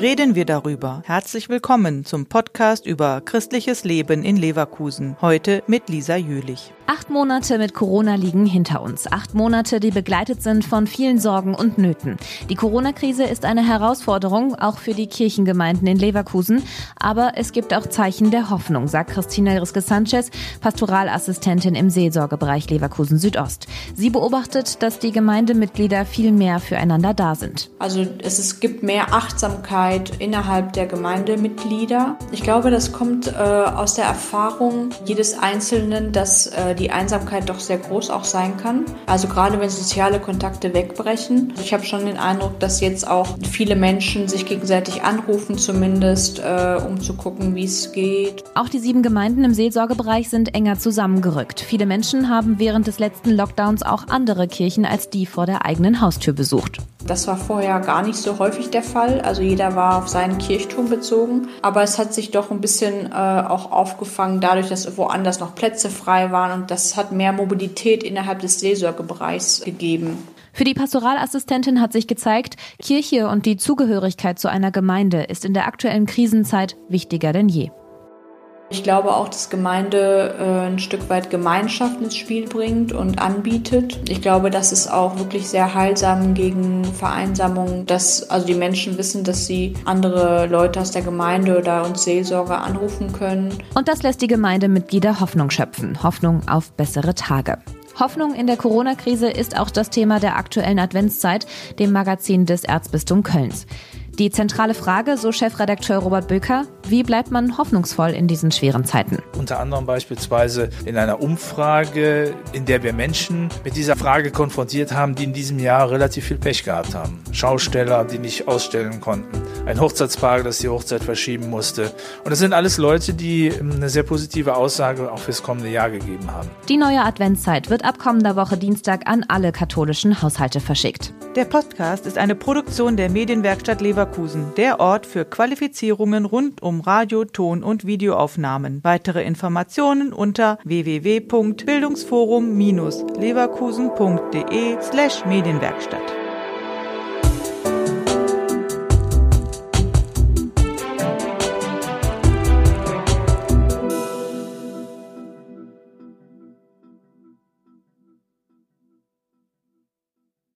reden wir darüber? Herzlich willkommen zum Podcast über christliches Leben in Leverkusen. Heute mit Lisa Jülich. Acht Monate mit Corona liegen hinter uns. Acht Monate, die begleitet sind von vielen Sorgen und Nöten. Die Corona-Krise ist eine Herausforderung, auch für die Kirchengemeinden in Leverkusen. Aber es gibt auch Zeichen der Hoffnung, sagt Christina Riske-Sanchez, Pastoralassistentin im Seelsorgebereich Leverkusen Südost. Sie beobachtet, dass die Gemeindemitglieder viel mehr füreinander da sind. Also es, es gibt mehr Achtsamkeit innerhalb der Gemeindemitglieder. Ich glaube, das kommt äh, aus der Erfahrung jedes Einzelnen, dass äh, die Einsamkeit doch sehr groß auch sein kann. Also gerade wenn soziale Kontakte wegbrechen. Ich habe schon den Eindruck, dass jetzt auch viele Menschen sich gegenseitig anrufen, zumindest, äh, um zu gucken, wie es geht. Auch die sieben Gemeinden im Seelsorgebereich sind enger zusammengerückt. Viele Menschen haben während des letzten Lockdowns auch andere Kirchen als die vor der eigenen Haustür besucht. Das war vorher gar nicht so häufig der Fall. Also jeder war auf seinen Kirchturm bezogen. Aber es hat sich doch ein bisschen äh, auch aufgefangen, dadurch, dass woanders noch Plätze frei waren. Und das hat mehr Mobilität innerhalb des Seelsorgebereichs gegeben. Für die Pastoralassistentin hat sich gezeigt, Kirche und die Zugehörigkeit zu einer Gemeinde ist in der aktuellen Krisenzeit wichtiger denn je. Ich glaube auch, dass Gemeinde äh, ein Stück weit Gemeinschaft ins Spiel bringt und anbietet. Ich glaube, das ist auch wirklich sehr heilsam gegen Vereinsamung, dass also die Menschen wissen, dass sie andere Leute aus der Gemeinde oder uns Seelsorger anrufen können. Und das lässt die Gemeindemitglieder Hoffnung schöpfen, Hoffnung auf bessere Tage. Hoffnung in der Corona-Krise ist auch das Thema der aktuellen Adventszeit, dem Magazin des Erzbistums Kölns. Die zentrale Frage, so Chefredakteur Robert Böker, wie bleibt man hoffnungsvoll in diesen schweren Zeiten? Unter anderem beispielsweise in einer Umfrage, in der wir Menschen mit dieser Frage konfrontiert haben, die in diesem Jahr relativ viel Pech gehabt haben. Schausteller, die nicht ausstellen konnten, ein Hochzeitspaar, das die Hochzeit verschieben musste. Und das sind alles Leute, die eine sehr positive Aussage auch fürs kommende Jahr gegeben haben. Die neue Adventszeit wird ab kommender Woche Dienstag an alle katholischen Haushalte verschickt. Der Podcast ist eine Produktion der Medienwerkstatt Leverkusen, der Ort für Qualifizierungen rund Radio, Ton und Videoaufnahmen. Weitere Informationen unter www.bildungsforum-leverkusen.de slash Medienwerkstatt.